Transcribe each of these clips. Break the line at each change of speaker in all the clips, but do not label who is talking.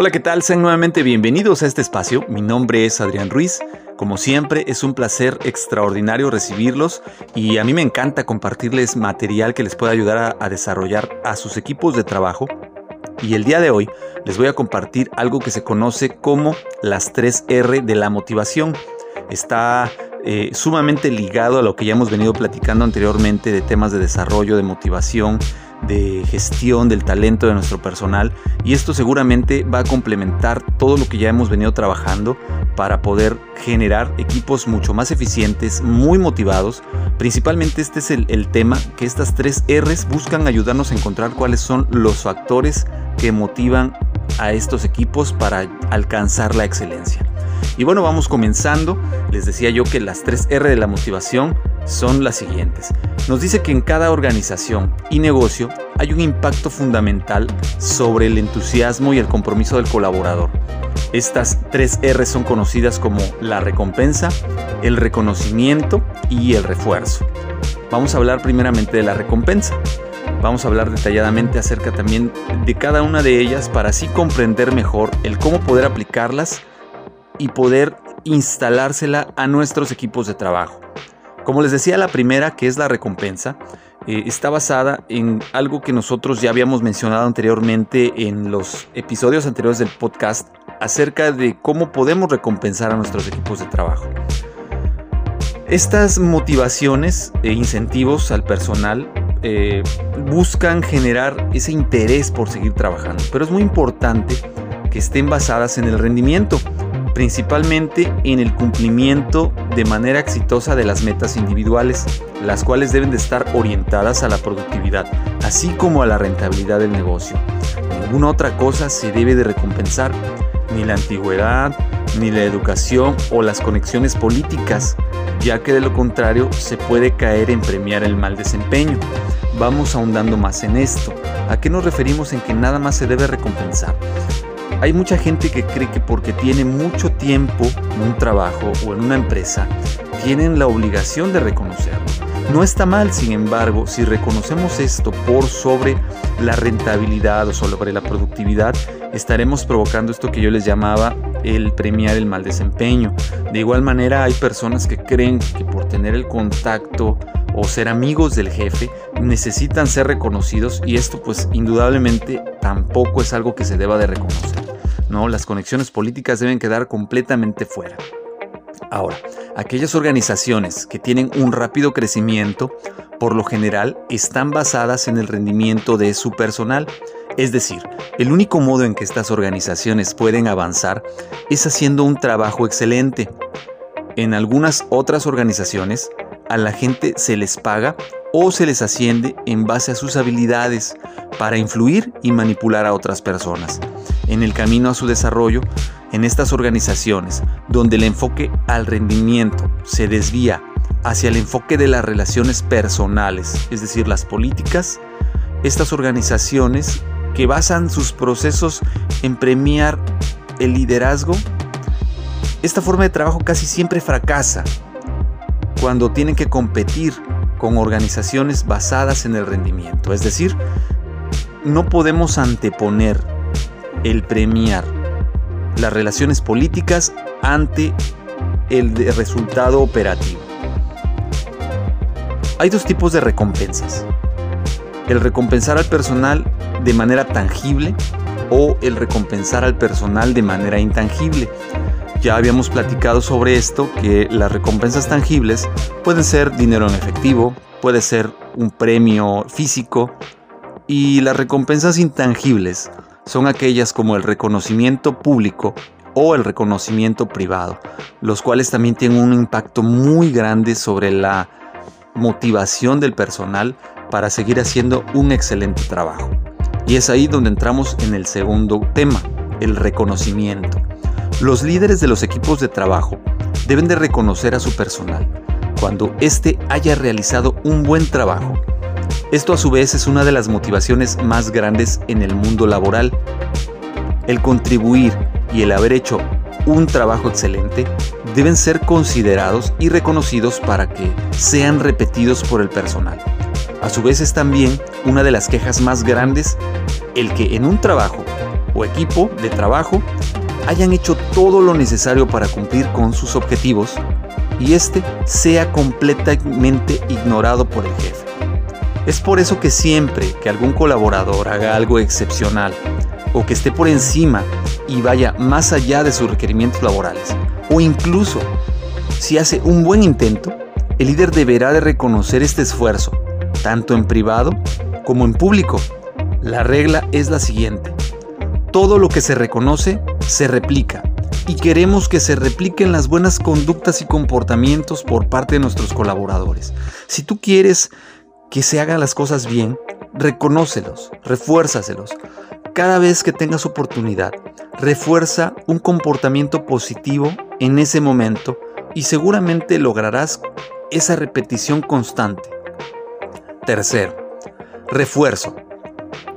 Hola, ¿qué tal? Sean nuevamente bienvenidos a este espacio. Mi nombre es Adrián Ruiz. Como siempre, es un placer extraordinario recibirlos y a mí me encanta compartirles material que les pueda ayudar a, desarrollar a sus equipos de trabajo. Y el día de hoy les voy a compartir algo que se conoce como las 3 R de la motivación. Está eh, sumamente ligado a lo que ya hemos venido platicando anteriormente de temas de desarrollo, de motivación, de gestión del talento de nuestro personal y esto seguramente va a complementar todo lo que ya hemos venido trabajando para poder generar equipos mucho más eficientes, muy motivados. Principalmente este es el, tema que estas tres R's buscan ayudarnos a encontrar cuáles son los factores que motivan a estos equipos para alcanzar la excelencia. Y bueno, vamos comenzando. Les decía yo que las tres R de la motivación son las siguientes. Nos dice que en cada organización y negocio hay un impacto fundamental sobre el entusiasmo y el compromiso del colaborador. Estas tres R son conocidas como la recompensa, el reconocimiento y el refuerzo. Vamos a hablar primeramente de la recompensa. Vamos a hablar detalladamente acerca también de cada una de ellas para así comprender mejor el cómo poder aplicarlas y poder instalársela a nuestros equipos de trabajo. Como les decía, la primera, que es la recompensa, eh, está basada en algo que nosotros ya habíamos mencionado anteriormente en los episodios anteriores del podcast acerca de cómo podemos recompensar a nuestros equipos de trabajo. Estas motivaciones e incentivos al personal eh, buscan generar ese interés por seguir trabajando, pero es muy importante que estén basadas en el rendimiento principalmente en el cumplimiento de manera exitosa de las metas individuales, las cuales deben de estar orientadas a la productividad, así como a la rentabilidad del negocio. Ninguna otra cosa se debe de recompensar, ni la antigüedad, ni la educación o las conexiones políticas, ya que de lo contrario se puede caer en premiar el mal desempeño. Vamos ahondando más en esto. ¿A qué nos referimos en que nada más se debe recompensar? Hay mucha gente que cree que porque tiene mucho tiempo en un trabajo o en una empresa, tienen la obligación de reconocerlo. No está mal, sin embargo, si reconocemos esto por sobre la rentabilidad o sobre la productividad, estaremos provocando esto que yo les llamaba el premiar el mal desempeño. De igual manera, hay personas que creen que por tener el contacto o ser amigos del jefe necesitan ser reconocidos y esto pues indudablemente tampoco es algo que se deba de reconocer. No, las conexiones políticas deben quedar completamente fuera. Ahora, aquellas organizaciones que tienen un rápido crecimiento, por lo general, están basadas en el rendimiento de su personal. Es decir, el único modo en que estas organizaciones pueden avanzar es haciendo un trabajo excelente. En algunas otras organizaciones, a la gente se les paga o se les asciende en base a sus habilidades para influir y manipular a otras personas. En el camino a su desarrollo, en estas organizaciones, donde el enfoque al rendimiento se desvía hacia el enfoque de las relaciones personales, es decir, las políticas, estas organizaciones que basan sus procesos en premiar el liderazgo, esta forma de trabajo casi siempre fracasa cuando tienen que competir con organizaciones basadas en el rendimiento. Es decir, no podemos anteponer el premiar las relaciones políticas ante el resultado operativo. Hay dos tipos de recompensas. El recompensar al personal de manera tangible o el recompensar al personal de manera intangible. Ya habíamos platicado sobre esto, que las recompensas tangibles pueden ser dinero en efectivo, puede ser un premio físico y las recompensas intangibles son aquellas como el reconocimiento público o el reconocimiento privado, los cuales también tienen un impacto muy grande sobre la motivación del personal para seguir haciendo un excelente trabajo. Y es ahí donde entramos en el segundo tema, el reconocimiento. Los líderes de los equipos de trabajo deben de reconocer a su personal cuando éste haya realizado un buen trabajo. Esto a su vez es una de las motivaciones más grandes en el mundo laboral. El contribuir y el haber hecho un trabajo excelente deben ser considerados y reconocidos para que sean repetidos por el personal. A su vez es también una de las quejas más grandes el que en un trabajo o equipo de trabajo hayan hecho todo lo necesario para cumplir con sus objetivos y este sea completamente ignorado por el jefe. Es por eso que siempre que algún colaborador haga algo excepcional o que esté por encima y vaya más allá de sus requerimientos laborales, o incluso si hace un buen intento, el líder deberá de reconocer este esfuerzo, tanto en privado como en público. La regla es la siguiente. Todo lo que se reconoce se replica y queremos que se repliquen las buenas conductas y comportamientos por parte de nuestros colaboradores. Si tú quieres que se hagan las cosas bien, reconócelos, refuérzaselos. Cada vez que tengas oportunidad, refuerza un comportamiento positivo en ese momento y seguramente lograrás esa repetición constante. Tercero, refuerzo.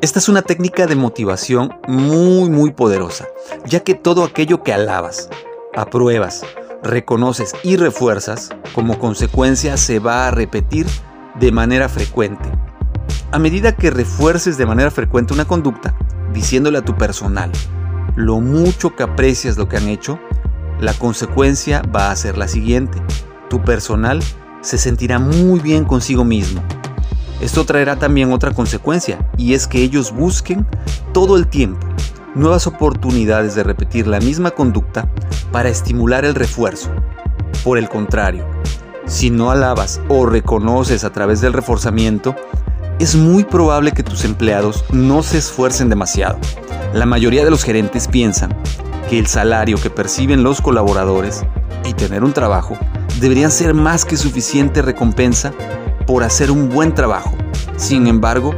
Esta es una técnica de motivación muy muy poderosa, ya que todo aquello que alabas, apruebas, reconoces y refuerzas, como consecuencia se va a repetir de manera frecuente. A medida que refuerces de manera frecuente una conducta, diciéndole a tu personal lo mucho que aprecias lo que han hecho, la consecuencia va a ser la siguiente. Tu personal se sentirá muy bien consigo mismo. Esto traerá también otra consecuencia y es que ellos busquen todo el tiempo nuevas oportunidades de repetir la misma conducta para estimular el refuerzo. Por el contrario, si no alabas o reconoces a través del reforzamiento, es muy probable que tus empleados no se esfuercen demasiado. La mayoría de los gerentes piensan que el salario que perciben los colaboradores y tener un trabajo deberían ser más que suficiente recompensa por hacer un buen trabajo. Sin embargo,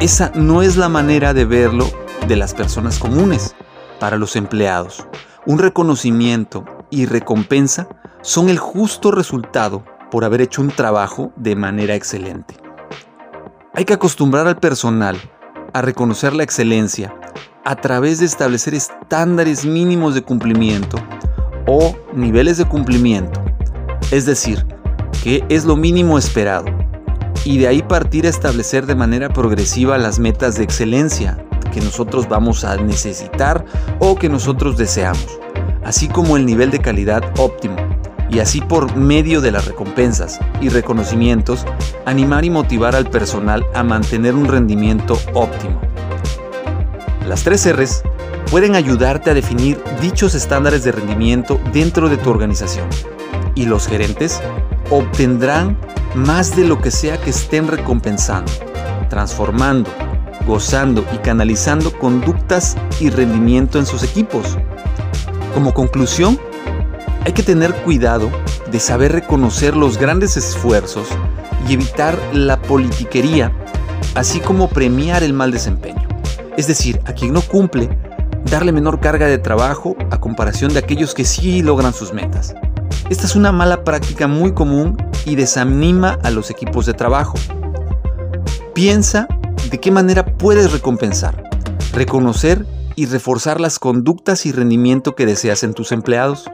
esa no es la manera de verlo de las personas comunes. Para los empleados, un reconocimiento y recompensa son el justo resultado por haber hecho un trabajo de manera excelente. Hay que acostumbrar al personal a reconocer la excelencia a través de establecer estándares mínimos de cumplimiento o niveles de cumplimiento, es decir, que es lo mínimo esperado, y de ahí partir a establecer de manera progresiva las metas de excelencia que nosotros vamos a necesitar o que nosotros deseamos, así como el nivel de calidad óptimo, y así por medio de las recompensas y reconocimientos, animar y motivar al personal a mantener un rendimiento óptimo. Las tres R's pueden ayudarte a definir dichos estándares de rendimiento dentro de tu organización y los gerentes obtendrán más de lo que sea que estén recompensando, transformando, gozando y canalizando conductas y rendimiento en sus equipos. Como conclusión, hay que tener cuidado de saber reconocer los grandes esfuerzos y evitar la politiquería, así como premiar el mal desempeño. Es decir, a quien no cumple, darle menor carga de trabajo a comparación de aquellos que sí logran sus metas. Esta es una mala práctica muy común y desanima a los equipos de trabajo. Piensa de qué manera puedes recompensar, reconocer y reforzar las conductas y rendimiento que deseas en tus empleados.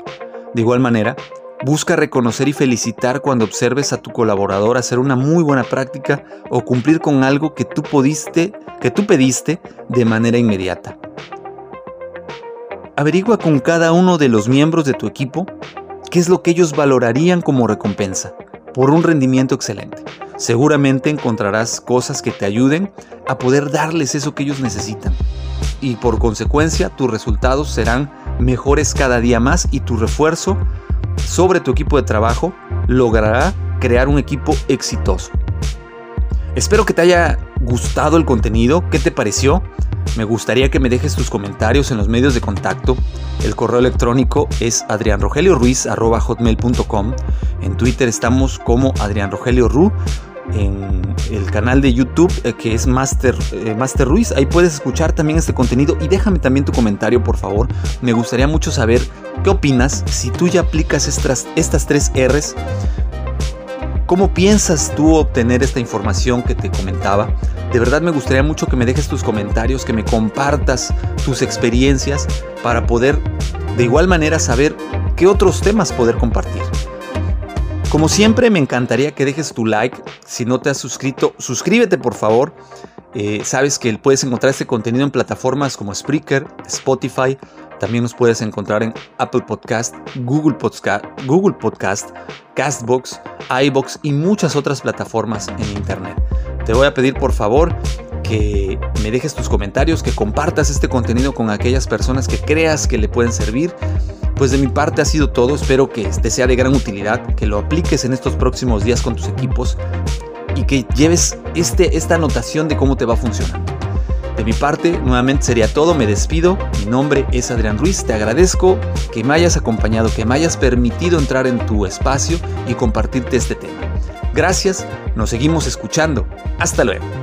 De igual manera, busca reconocer y felicitar cuando observes a tu colaborador hacer una muy buena práctica o cumplir con algo que tú pudiste que tú pediste de manera inmediata. Averigua con cada uno de los miembros de tu equipo qué es lo que ellos valorarían como recompensa por un rendimiento excelente. Seguramente encontrarás cosas que te ayuden a poder darles eso que ellos necesitan. Y por consecuencia tus resultados serán mejores cada día más y tu refuerzo sobre tu equipo de trabajo logrará crear un equipo exitoso. Espero que te haya gustado el contenido, ¿qué te pareció? Me gustaría que me dejes tus comentarios en los medios de contacto. El correo electrónico es adrianrogelioruiz.com. En Twitter estamos como Adrián Rogelio Ru. En el canal de YouTube eh, que es Master, eh, Master Ruiz. Ahí puedes escuchar también este contenido y déjame también tu comentario, por favor. Me gustaría mucho saber qué opinas si tú ya aplicas estas, estas tres R's ¿Cómo piensas tú obtener esta información que te comentaba? De verdad me gustaría mucho que me dejes tus comentarios, que me compartas tus experiencias para poder de igual manera saber qué otros temas poder compartir. Como siempre me encantaría que dejes tu like. Si no te has suscrito, suscríbete por favor. Eh, sabes que puedes encontrar este contenido en plataformas como Spreaker, Spotify, también nos puedes encontrar en Apple Podcast, Google Podcast, Google Podcast, Castbox, iBox y muchas otras plataformas en Internet. Te voy a pedir por favor que me dejes tus comentarios, que compartas este contenido con aquellas personas que creas que le pueden servir. Pues de mi parte ha sido todo, espero que te sea de gran utilidad, que lo apliques en estos próximos días con tus equipos y que lleves este, esta anotación de cómo te va a funcionar. De mi parte, nuevamente sería todo, me despido, mi nombre es Adrián Ruiz, te agradezco que me hayas acompañado, que me hayas permitido entrar en tu espacio y compartirte este tema. Gracias, nos seguimos escuchando, hasta luego.